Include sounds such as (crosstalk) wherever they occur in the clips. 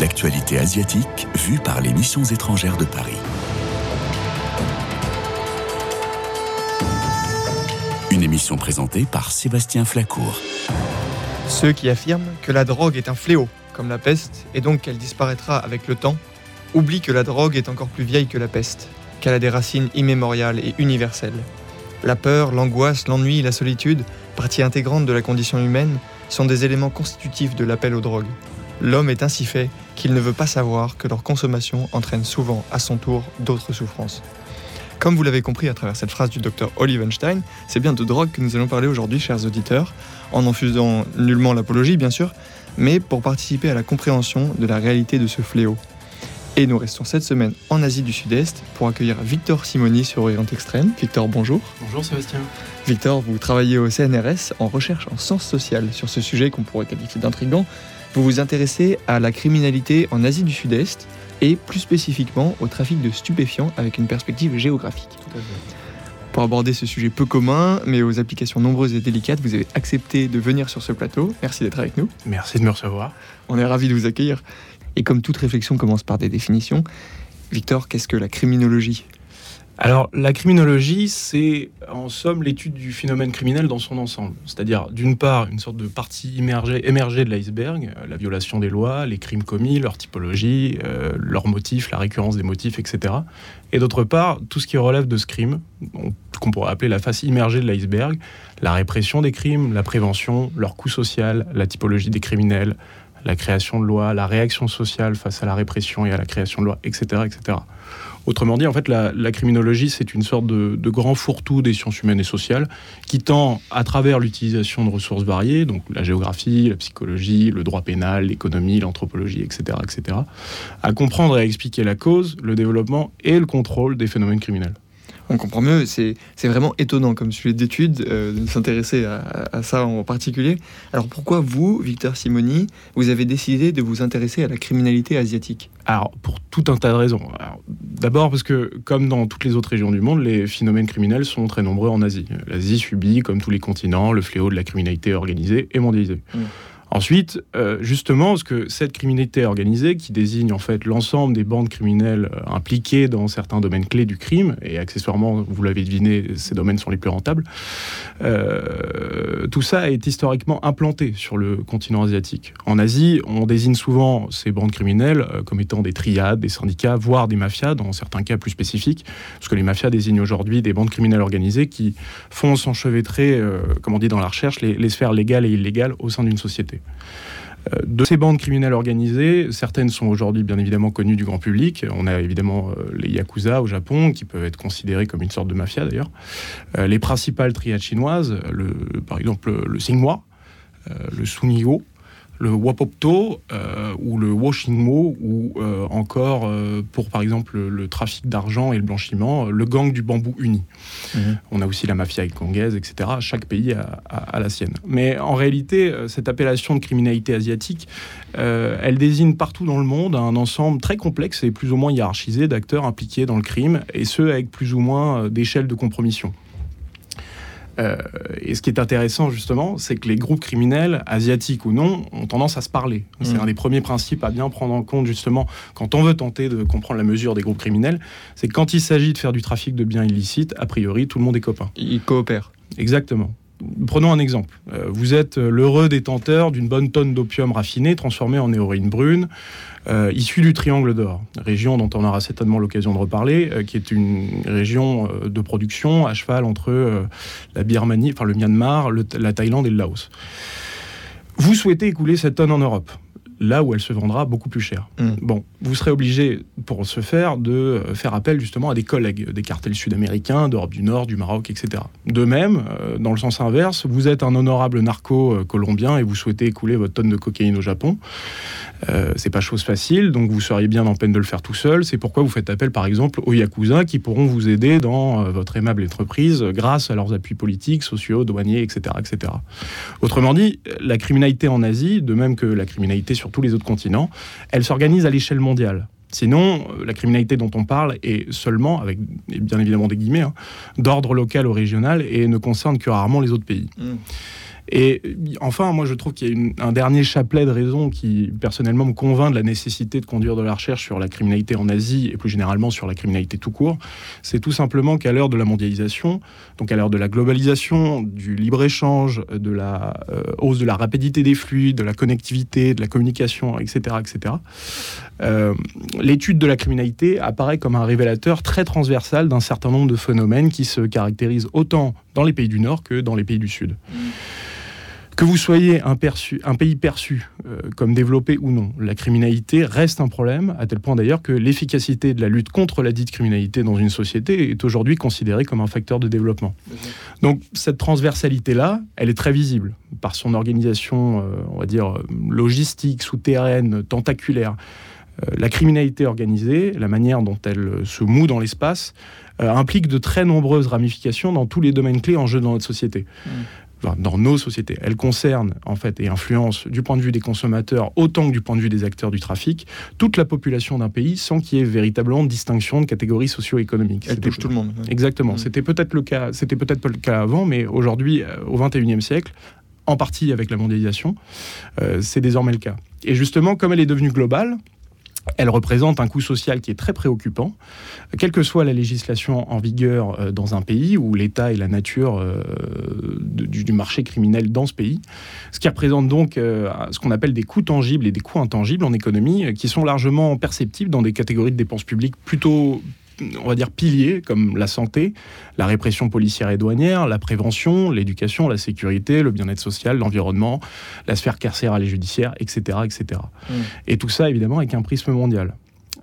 L'actualité asiatique vue par les missions étrangères de Paris. Une émission présentée par Sébastien Flacourt. Ceux qui affirment que la drogue est un fléau, comme la peste, et donc qu'elle disparaîtra avec le temps, oublient que la drogue est encore plus vieille que la peste, qu'elle a des racines immémoriales et universelles. La peur, l'angoisse, l'ennui, la solitude, partie intégrante de la condition humaine, sont des éléments constitutifs de l'appel aux drogues. L'homme est ainsi fait qu'il ne veut pas savoir que leur consommation entraîne souvent à son tour d'autres souffrances. Comme vous l'avez compris à travers cette phrase du docteur Olive Einstein, c'est bien de drogue que nous allons parler aujourd'hui, chers auditeurs, en n'en faisant nullement l'apologie, bien sûr, mais pour participer à la compréhension de la réalité de ce fléau. Et nous restons cette semaine en Asie du Sud-Est pour accueillir Victor Simoni sur Orient Extrême. Victor, bonjour. Bonjour Sébastien. Victor, vous travaillez au CNRS en recherche en sciences sociales sur ce sujet qu'on pourrait qualifier d'intrigant. Vous vous intéressez à la criminalité en Asie du Sud-Est et plus spécifiquement au trafic de stupéfiants avec une perspective géographique. Pour aborder ce sujet peu commun, mais aux applications nombreuses et délicates, vous avez accepté de venir sur ce plateau. Merci d'être avec nous. Merci de me recevoir. On est ravis de vous accueillir. Et comme toute réflexion commence par des définitions, Victor, qu'est-ce que la criminologie? Alors, la criminologie, c'est en somme l'étude du phénomène criminel dans son ensemble. C'est-à-dire, d'une part, une sorte de partie émergée de l'iceberg, euh, la violation des lois, les crimes commis, leur typologie, euh, leurs motifs, la récurrence des motifs, etc. Et d'autre part, tout ce qui relève de ce crime, qu'on pourrait appeler la face immergée de l'iceberg, la répression des crimes, la prévention, leur coût social, la typologie des criminels, la création de lois, la réaction sociale face à la répression et à la création de lois, etc. etc. Autrement dit, en fait, la, criminologie, c'est une sorte de, grand fourre-tout des sciences humaines et sociales qui tend, à travers l'utilisation de ressources variées, donc la géographie, la psychologie, le droit pénal, l'économie, l'anthropologie, etc., etc., à comprendre et à expliquer la cause, le développement et le contrôle des phénomènes criminels on comprend mieux. C'est vraiment étonnant comme sujet d'étude euh, de s'intéresser à, ça en particulier. Alors pourquoi vous, Victor Simoni, vous avez décidé de vous intéresser à la criminalité asiatique? Alors pour tout un tas de raisons. D'abord parce que comme dans toutes les autres régions du monde, les phénomènes criminels sont très nombreux en Asie. L'Asie subit, comme tous les continents, le fléau de la criminalité organisée et mondialisée. Mmh. Ensuite, euh, justement, ce que cette criminalité organisée, qui désigne en fait l'ensemble des bandes criminelles euh, impliquées dans certains domaines clés du crime, et accessoirement, vous l'avez deviné, ces domaines sont les plus rentables, euh, tout ça est historiquement implanté sur le continent asiatique. En Asie, on désigne souvent ces bandes criminelles comme étant des triades, des syndicats, voire des mafias, dans certains cas plus spécifiques, parce que les mafias désignent aujourd'hui des bandes criminelles organisées qui font s'enchevêtrer, comme on dit dans la recherche, les sphères légales et illégales au sein d'une société. Euh, de ces bandes criminelles organisées, certaines sont aujourd'hui bien évidemment connues du grand public. On a évidemment euh, les Yakuza au Japon, qui peuvent être considérés comme une sorte de mafia d'ailleurs. Euh, les principales triades chinoises, par exemple le Singwa, le Sunigo, le Wapopto euh, ou le Washingmo ou euh, encore euh, pour par exemple le, trafic d'argent et le blanchiment, le gang du bambou uni. Mhm. On a aussi la mafia congaise, etc. Chaque pays a, la sienne. Mais en réalité, cette appellation de criminalité asiatique, elle désigne partout dans le monde un ensemble très complexe et plus ou moins hiérarchisé d'acteurs impliqués dans le crime, et ce avec plus ou moins d'échelles de compromission. Euh, et ce qui est intéressant justement, c'est que les groupes criminels, asiatiques ou non, ont tendance à se parler. C'est mm. un des premiers principes à bien prendre en compte justement quand on veut tenter de comprendre la mesure des groupes criminels, c'est que quand il s'agit de faire du trafic de biens illicites, a priori tout le monde est copain. Ils coopèrent. Exactement. Prenons un exemple. Euh, vous êtes l'heureux détenteur d'une bonne tonne d'opium raffiné transformé en héroïne brune, euh, issue du Triangle d'Or, région dont on aura certainement l'occasion de reparler, euh, qui est une région de production à cheval entre la Birmanie, enfin le Myanmar, la Thaïlande et le Laos. Vous souhaitez écouler cette tonne en Europe là où elle se vendra beaucoup plus cher. Mm. Bon, vous serez obligé, pour ce faire, de euh, faire appel justement à des collègues des cartels sud-américains, d'Europe du Nord, du Maroc, etc. De même, euh, dans le sens inverse, vous êtes un honorable narco euh, colombien et vous souhaitez écouler votre tonne de cocaïne au Japon. c'est pas chose facile, donc vous seriez bien en peine de le faire tout seul. C'est pourquoi vous faites appel, par exemple, aux yakuza qui pourront vous aider dans votre aimable entreprise grâce à leurs appuis politiques, sociaux, douaniers, etc., etc. Autrement dit, la criminalité en Asie, de même que la criminalité sur tous les autres continents, elle s'organise à l'échelle mondiale. Sinon, euh, la criminalité dont on parle est seulement, avec bien évidemment des guillemets, hein, d'ordre local ou régional et ne concerne que rarement les autres pays. Mm. Et enfin, moi je trouve qu'il y a un dernier chapelet de raisons qui personnellement me convainc de la nécessité de conduire de la recherche sur la criminalité en Asie et plus généralement sur la criminalité tout court. C'est tout simplement qu'à l'heure de la mondialisation, donc à l'heure de la globalisation, du libre-échange, de la euh, hausse de la rapidité des flux, de la connectivité, de la communication, etc., etc., euh, l'étude de la criminalité apparaît comme un révélateur très transversal d'un certain nombre de phénomènes qui se caractérisent autant dans les pays du Nord que dans les pays du Sud. Mmh. Que vous soyez un, pays perçu euh, comme développé ou non, la criminalité reste un problème, à tel point d'ailleurs que l'efficacité de la lutte contre la dite criminalité dans une société est aujourd'hui considérée comme un facteur de développement. Donc cette transversalité-là, elle est très visible par son organisation, euh, on va dire, logistique, souterraine, tentaculaire. Euh, la criminalité organisée, la manière dont elle se moue dans l'espace, implique de très nombreuses ramifications dans tous les domaines clés en jeu dans notre société. Mmh dans nos sociétés. Elle concerne en fait et influence du point de vue des consommateurs autant que du point de vue des acteurs du trafic toute la population d'un pays sans qu'il y ait véritablement de distinction de catégories socio-économiques. Elle touche tout le monde. Exactement. Mm. C'était peut-être le cas. C'était peut-être pas le cas avant, mais aujourd'hui, euh, au XXIe siècle, en partie avec la mondialisation, euh, c'est désormais le cas. Et justement, comme elle est devenue globale, elle représente un coût social qui est très préoccupant, quelle que soit la législation en vigueur euh, dans un pays ou l'état et la nature euh, du, marché criminel dans ce pays, ce qui représente donc euh, ce qu'on appelle des coûts tangibles et des coûts intangibles en économie, qui sont largement perceptibles dans des catégories de dépenses publiques plutôt on va dire, piliers comme la santé, la répression policière et douanière, la prévention, l'éducation, la sécurité, le bien-être social, l'environnement, la sphère carcérale et judiciaire, etc. etc. Mm. Et tout ça, évidemment, avec un prisme mondial.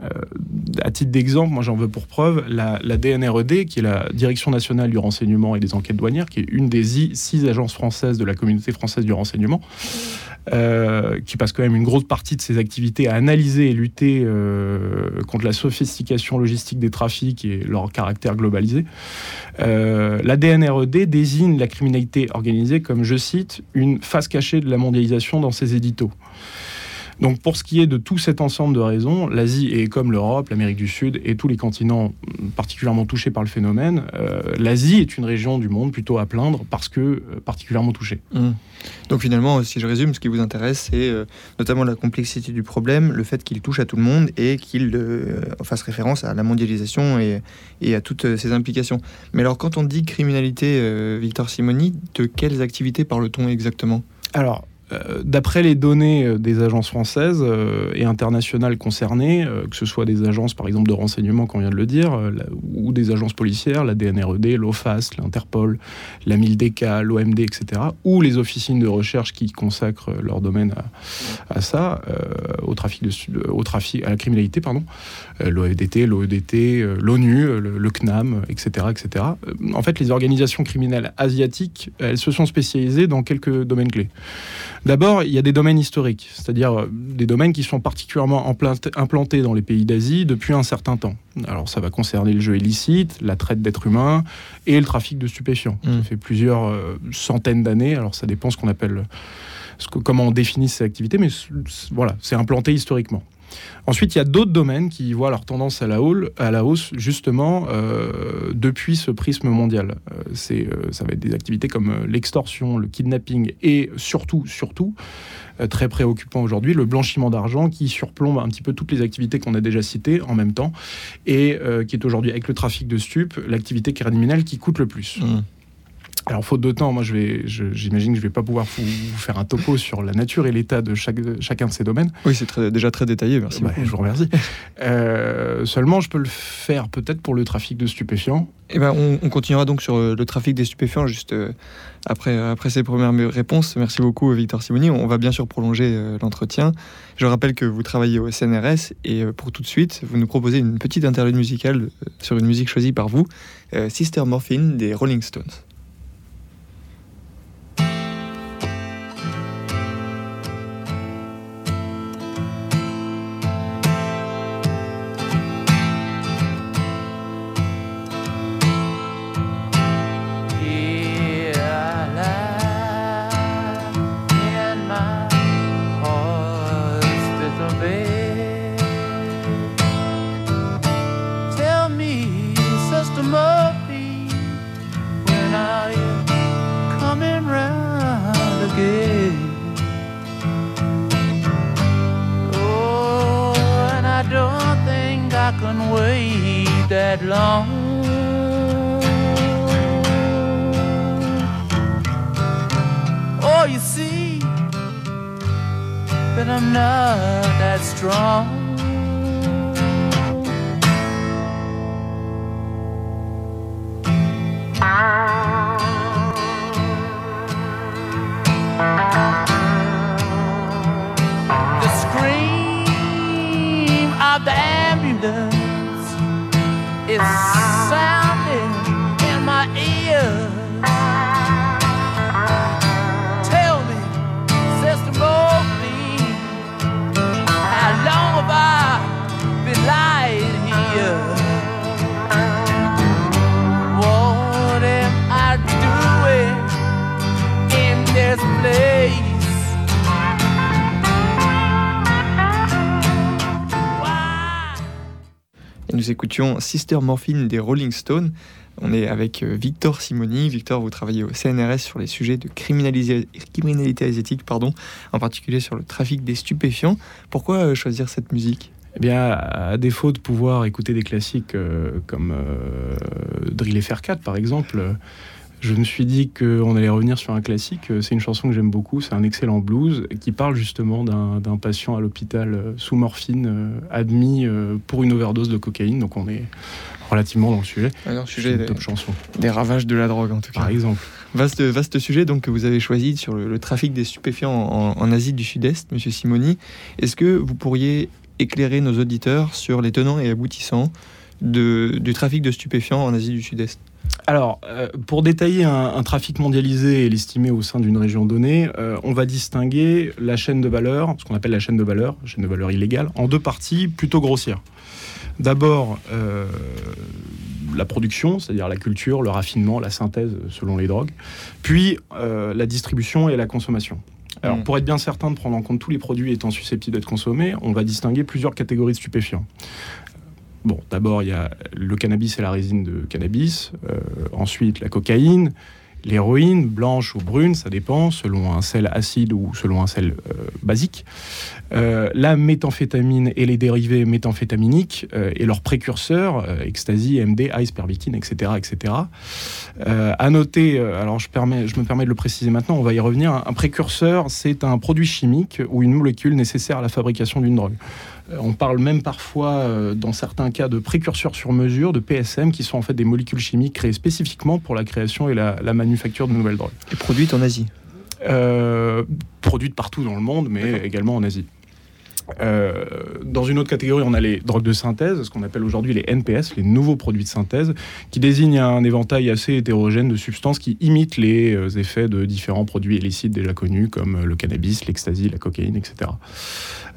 Euh, à titre d'exemple, moi j'en veux pour preuve la, DNRED, qui est la Direction nationale du renseignement et des enquêtes douanières, qui est une des six agences françaises de la communauté française du renseignement, euh, qui passe quand même une grosse partie de ses activités à analyser et lutter euh, contre la sophistication logistique des trafics et leur caractère globalisé. la DNRED désigne la criminalité organisée comme, je cite, une face cachée de la mondialisation dans ses éditos. Donc pour ce qui est de tout cet ensemble de raisons, l'Asie est comme l'Europe, l'Amérique du Sud et tous les continents particulièrement touchés par le phénomène, euh, l'Asie est une région du monde plutôt à plaindre parce que euh, particulièrement touchée. Mmh. Donc finalement, si je résume, ce qui vous intéresse, c'est euh, notamment la complexité du problème, le fait qu'il touche à tout le monde et qu'il fasse référence à la mondialisation et, et, à toutes ses implications. Mais alors quand on dit criminalité, Victor Simoni, de quelles activités parle-t-on exactement? Alors, d'après les données euh, des agences françaises euh, et internationales concernées, que ce soit des agences par exemple de renseignement, qu'on vient de le dire, ou des agences policières, la DNRED, l'OFAS, l'Interpol, la MILDK, l'OMD, etc., ou les officines de recherche qui consacrent leur domaine à, ça, au trafic, de, au trafic, à la criminalité, pardon, l'OEDT, l'OEDT, l'ONU, le, le, CNAM, etc., etc. En fait, les organisations criminelles asiatiques, elles se sont spécialisées dans quelques domaines clés. D'abord, il y a des domaines historiques, c'est-à-dire euh, des domaines qui sont particulièrement implantés dans les pays d'Asie depuis un certain temps. Alors ça va concerner le jeu illicite, la traite d'êtres humains et le trafic de stupéfiants. Ça mmh. fait plusieurs euh, centaines d'années, alors ça dépend ce qu'on appelle, ce que, comment on définit ces activités, mais voilà, c'est implanté historiquement. Ensuite, il y a d'autres domaines qui voient leur tendance à la, hausse, justement, euh, depuis ce prisme mondial. Euh, c'est, euh, ça va être des activités comme l'extorsion, le kidnapping et surtout, surtout, très préoccupant aujourd'hui, le blanchiment d'argent qui surplombe un petit peu toutes les activités qu'on a déjà citées en même temps et qui est aujourd'hui, avec le trafic de stupes, l'activité criminelle qui coûte le plus. Mmh. Alors, faute de temps, moi, je vais, j'imagine que je ne vais pas pouvoir vous, faire un topo sur la nature et l'état de chaque, chacun de ces domaines. Oui, c'est déjà très détaillé, merci. Bah, je vous remercie. Euh, seulement, je peux le faire peut-être pour le trafic de stupéfiants. Eh ben, on, continuera donc sur euh, le trafic des stupéfiants juste euh, après, après ces premières réponses. Merci beaucoup, Victor Simoni. On va bien sûr prolonger l'entretien. Je rappelle que vous travaillez au SNRS et pour tout de suite, vous nous proposez une petite interlude musicale sur une musique choisie par vous, Sister Morphine des Rolling Stones. That I'm not that strong. Écoutions Sister Morphine des Rolling Stones. On est avec euh, Victor Simoni. Victor, vous travaillez au CNRS sur les sujets de criminalité asiatique, pardon, en particulier sur le trafic des stupéfiants. Pourquoi euh, choisir cette musique? Eh bien, à défaut de pouvoir écouter des classiques euh, comme Drill FR 4 par exemple, je me suis dit qu'on allait revenir sur un classique. Euh, C'est une chanson que j'aime beaucoup, c'est un excellent blues qui parle justement d'un patient à l'hôpital euh, sous morphine euh, admis pour une overdose de cocaïne. Donc on est relativement dans le sujet. Alors, sujet une des, top chanson, des ravages de la drogue, en tout cas. par exemple. Vaste, vaste sujet donc, que vous avez choisi sur le, le trafic des stupéfiants en, en Asie du Sud-Est, Monsieur Simoni. Est-ce que vous pourriez éclairer nos auditeurs sur les tenants et aboutissants de- du trafic de stupéfiants en Asie du Sud-Est? Alors, euh, pour détailler un, un trafic mondialisé et l'estimer au sein d'une région donnée, euh, on va distinguer la chaîne de valeur, ce qu'on appelle la chaîne de valeur, chaîne de valeur illégale, en deux parties plutôt grossières. D'abord, euh, la production, c'est-à-dire la culture, le raffinement, la synthèse selon les drogues, puis la distribution et la consommation. Alors, Mm. pour être bien certain de prendre en compte tous les produits étant susceptibles d'être consommés, on va distinguer plusieurs catégories de stupéfiants. Bon, d'abord, il y a le cannabis et la résine de cannabis. Euh, ensuite, la cocaïne, l'héroïne, blanche ou brune, ça dépend, selon un sel acide ou selon un sel euh, basique. Euh, la méthamphétamine et les dérivés méthamphétaminiques et leurs précurseurs, ecstasy, MD, ice, pervitine, etc. etc. À noter, alors je, me permets de le préciser maintenant, on va y revenir, un précurseur, c'est un produit chimique ou une molécule nécessaire à la fabrication d'une drogue. Euh, On parle même parfois, euh, dans certains cas, de précurseurs sur mesure, de PSM, qui sont en fait des molécules chimiques créées spécifiquement pour la création et la, la manufacture de nouvelles drogues. Et produite en Asie Euh, produites partout dans le monde, mais également en Asie. Euh, dans une autre catégorie, on a les drogues de synthèse, ce qu'on appelle aujourd'hui les NPS, les nouveaux produits de synthèse, qui désignent un éventail assez hétérogène de substances qui imitent les effets de différents produits illicites déjà connus, comme le cannabis, l'ecstasy, la cocaïne, etc.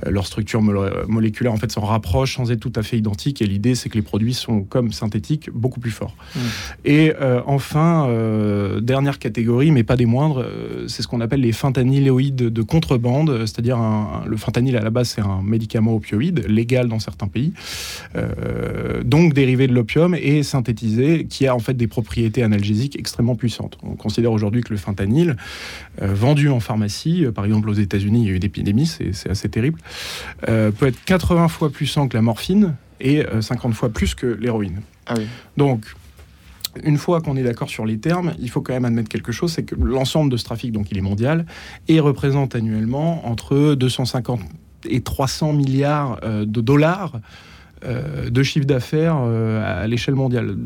Leur structure moléculaire en fait s'en rapproche sans être tout à fait identique, et l'idée c'est que les produits sont comme synthétiques beaucoup plus forts. Mm. Et euh, enfin, euh, dernière catégorie, mais pas des moindres, euh, c'est ce qu'on appelle les fentanyloïdes de contrebande, c'est-à-dire le fentanyl à la base c'est un médicament opioïde légal dans certains pays, donc dérivé de l'opium et synthétisé, qui a en fait des propriétés analgésiques extrêmement puissantes. On considère aujourd'hui que le fentanyl, vendu en pharmacie, par exemple aux États-Unis, il y a eu une épidémie, c'est c'est assez terrible, euh, peut être 80 fois plus puissant que la morphine et euh, 50 fois plus que l'héroïne. Ah oui. Donc, une fois qu'on est d'accord sur les termes, il faut quand même admettre quelque chose, c'est que l'ensemble de ce trafic, donc il est mondial, et représente annuellement entre 250 et 300 milliards euh, de dollars euh, de chiffre d'affaires euh, à l'échelle mondiale.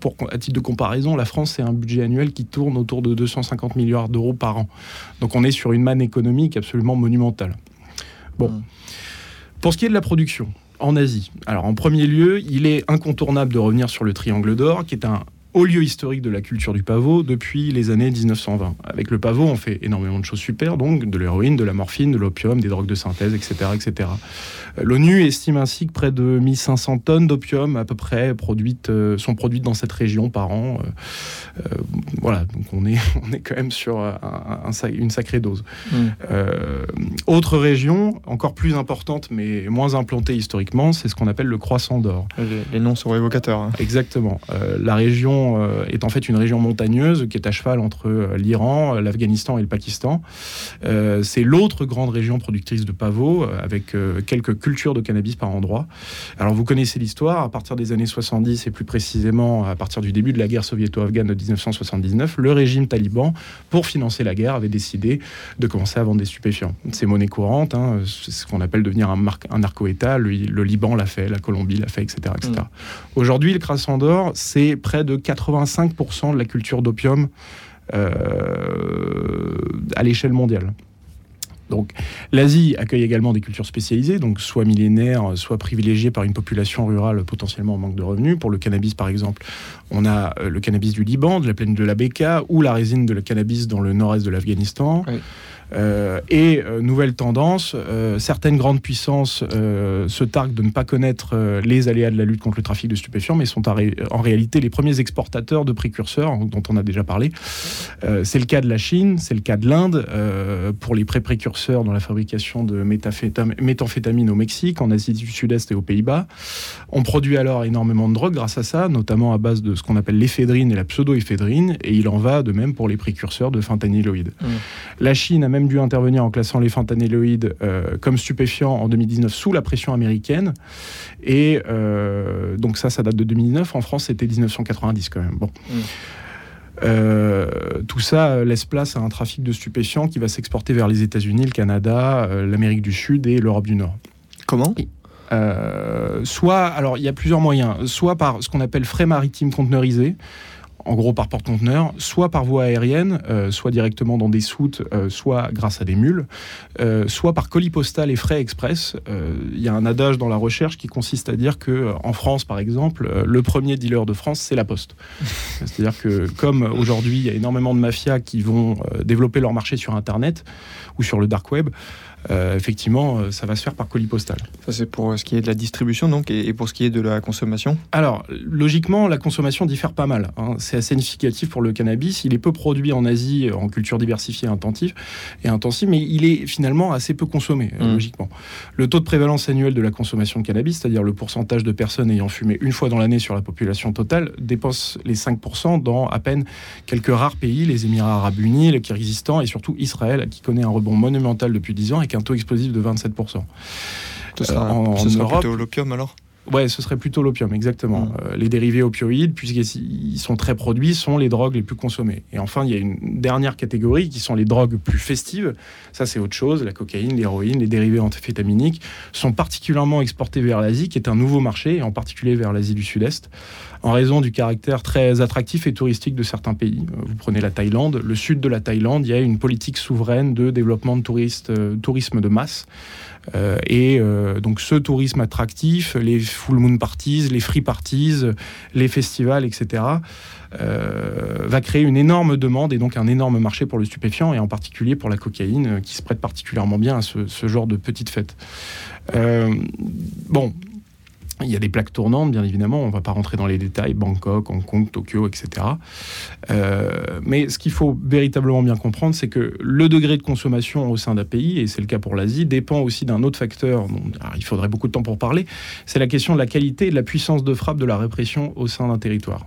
Pour, à titre de comparaison, la France, c'est un budget annuel qui tourne autour de 250 milliards d'euros par an. Donc on est sur une manne économique absolument monumentale. Bon. Mm. Pour ce qui est de la production, en Asie, alors en premier lieu, il est incontournable de revenir sur le Triangle d'Or, qui est un haut lieu historique de la culture du pavot depuis les années 1920. Avec le pavot, on fait énormément de choses super, donc de l'héroïne, de la morphine, de l'opium, des drogues de synthèse, etc. etc. Euh, L'ONU estime ainsi que près de 1500 tonnes d'opium à peu près produites, euh, sont produites dans cette région par an. Euh, voilà, donc on est, (laughs) on est quand même sur un- un- une sacrée dose. Mm. Euh, autre région, encore plus importante mais moins implantée historiquement, c'est ce qu'on appelle le croissant d'or. Les, les noms sont évocateurs. hein. Exactement. Euh, la région région euh, est en fait une région montagneuse qui est à cheval entre euh, l'Iran, l'Afghanistan et le Pakistan. Euh, c'est l'autre grande région productrice de pavots, euh, avec euh, quelques cultures de cannabis par endroit. Alors vous connaissez l'histoire, à partir des années 70 et plus précisément à partir du début de la guerre soviéto-afghane de 1979, le régime taliban, pour financer la guerre, avait décidé de commencer à vendre des stupéfiants. C'est monnaie courante, hein, c'est ce qu'on appelle devenir un, un narco-État. Le, le Liban l'a fait, la Colombie l'a fait, etc. etc. Mm. Aujourd'hui, le Krasnodar, c'est près de 85% de la culture d'opium euh, à l'échelle mondiale. Donc, l'Asie accueille également des cultures spécialisées, donc soit millénaires, soit privilégiées par une population rurale potentiellement en manque de revenus. Pour le cannabis, par exemple, on a euh, le cannabis du Liban, de la plaine de la Beka, ou la résine de la cannabis dans le nord-est de l'Afghanistan. Euh, et euh, nouvelle tendance, euh, certaines grandes puissances se targuent de ne pas connaître les aléas de la lutte contre le trafic de stupéfiants, mais sont en, ré- en réalité les premiers exportateurs de précurseurs hein, dont on a déjà parlé. C'est le cas de la Chine, c'est le cas de l'Inde pour les pré-précurseurs dans la fabrication de méthamphétam- méthamphétamine au Mexique, en Asie du Sud-Est et aux Pays-Bas. On produit alors énormément de drogue grâce à ça, notamment à base de ce qu'on appelle l'éphédrine et la pseudoéphédrine, et il en va de même pour les précurseurs de fentanyloïdes. Mm. La Chine a même dû intervenir en classant les fentanyloïdes euh, comme stupéfiants en 2019 sous la pression américaine. Et euh, donc ça, ça date de 2019. En France, c'était 1990 quand même. Bon. Mm. Euh, tout ça laisse place à un trafic de stupéfiants qui va s'exporter vers les États-Unis, le Canada, l'Amérique du Sud et l'Europe du Nord. Comment? Soit, alors il y a plusieurs moyens, soit par ce qu'on appelle frais maritimes conteneurisés, en gros par porte-conteneur, soit par voie aérienne, euh, soit directement dans des soutes, euh, soit grâce à des mules, euh, soit par colis postal et frais express. Il y a un adage dans la recherche qui consiste à dire que en France, par exemple, le premier dealer de France, c'est la Poste. (laughs) C'est-à-dire que comme aujourd'hui, il y a énormément de mafias qui vont développer leur marché sur Internet ou sur le dark web, euh, effectivement, euh, ça va se faire par colis postal. Ça, c'est pour euh, ce qui est de la distribution, donc, et, et pour ce qui est de la consommation? Alors, logiquement, la consommation diffère pas mal. hein. C'est assez significatif pour le cannabis. Il est peu produit en Asie, en culture diversifiée intensive et intensive, mais il est finalement assez peu consommé, euh, Mm. logiquement. Le taux de prévalence annuel de la consommation de cannabis, c'est-à-dire le pourcentage de personnes ayant fumé une fois dans l'année sur la population totale, dépasse les 5% dans à peine quelques rares pays, les Émirats arabes unis, le Kyrgyzstan et surtout Israël, qui connaît un rebond monumental depuis 10 ans avec un taux explosif de 27%. Ce sera, Euh, en- ce en sera Europe- plutôt l'opium alors? Ouais, ce serait plutôt l'opium, exactement. Mm. Euh, les dérivés opioïdes, puisqu'ils sont très produits, sont les drogues les plus consommées. Et enfin, il y a une dernière catégorie qui sont les drogues plus festives. Ça, c'est autre chose. La cocaïne, l'héroïne, les dérivés amphétaminiques sont particulièrement exportés vers l'Asie, qui est un nouveau marché, et en particulier vers l'Asie du Sud-Est, en raison du caractère très attractif et touristique de certains pays. Euh, Vous prenez la Thaïlande. Le sud de la Thaïlande, il y a une politique souveraine de développement de touristes, euh, tourisme de masse. Euh, et euh, donc ce tourisme attractif, les full moon parties, les free parties, les festivals, etc., euh, va créer une énorme demande et donc un énorme marché pour le stupéfiant et en particulier pour la cocaïne qui se prête particulièrement bien à ce, ce genre de petites fêtes. Bon. Il y a des plaques tournantes, bien évidemment, on ne va pas rentrer dans les détails, Bangkok, Hong Kong, Tokyo, etc. Euh, mais ce qu'il faut véritablement bien comprendre, c'est que le degré de consommation au sein d'un pays, et c'est le cas pour l'Asie, dépend aussi d'un autre facteur dont il faudrait beaucoup de temps pour parler, c'est la question de la qualité et de la puissance de frappe de la répression au sein d'un territoire.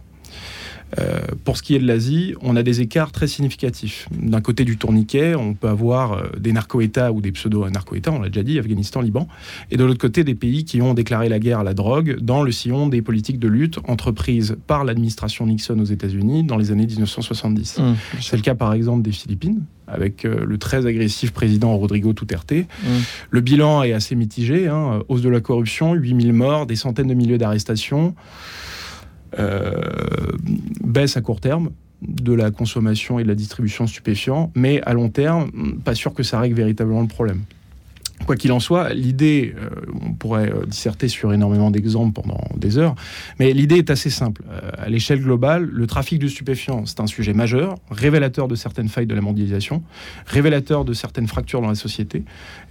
Euh, pour ce qui est de l'Asie, on a des écarts très significatifs. D'un côté du tourniquet, on peut avoir euh, des narco-États ou des pseudo-narco-États, on l'a déjà dit, Afghanistan, Liban, et de l'autre côté des pays qui ont déclaré la guerre à la drogue dans le sillon des politiques de lutte entreprises par l'administration Nixon aux États-Unis dans les années 1970. Hum, C'est le cas par exemple des Philippines, avec euh, le très agressif président Rodrigo Duterte. hum. Le bilan est assez mitigé, hein, hausse de la corruption, 8000 morts, des centaines de milliers d'arrestations, baisse à court terme de la consommation et de la distribution stupéfiants, mais à long terme, pas sûr que ça règle véritablement le problème. Quoi qu'il en soit, l'idée, euh, on pourrait euh, disserter sur énormément d'exemples pendant des heures, mais l'idée est assez simple. Euh, à l'échelle globale, le trafic de stupéfiants, c'est un sujet majeur, révélateur de certaines failles de la mondialisation, révélateur de certaines fractures dans la société,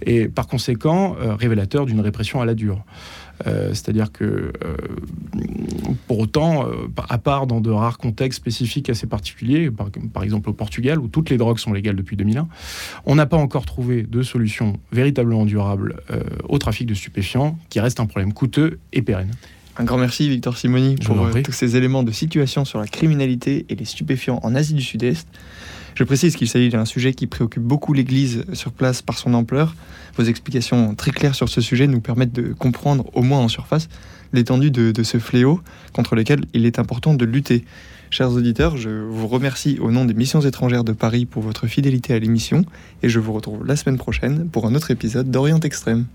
et par conséquent, euh, révélateur d'une répression à la dure. Euh, C'est-à-dire que, euh, pour autant, euh, à part dans de rares contextes spécifiques assez particuliers, par, par exemple au Portugal, où toutes les drogues sont légales depuis 2001, on n'a pas encore trouvé de solution véritablement durable au trafic de stupéfiants, qui reste un problème coûteux et pérenne. Un grand merci Victor Simoni Je pour tous ces éléments de situation sur la criminalité et les stupéfiants en Asie du Sud-Est. Je précise qu'il s'agit d'un sujet qui préoccupe beaucoup l'Église sur place par son ampleur. Vos explications très claires sur ce sujet nous permettent de comprendre, au moins en surface, l'étendue de, ce fléau contre lequel il est important de lutter. Chers auditeurs, je vous remercie au nom des missions étrangères de Paris pour votre fidélité à l'émission et je vous retrouve la semaine prochaine pour un autre épisode d'Orient Extrême.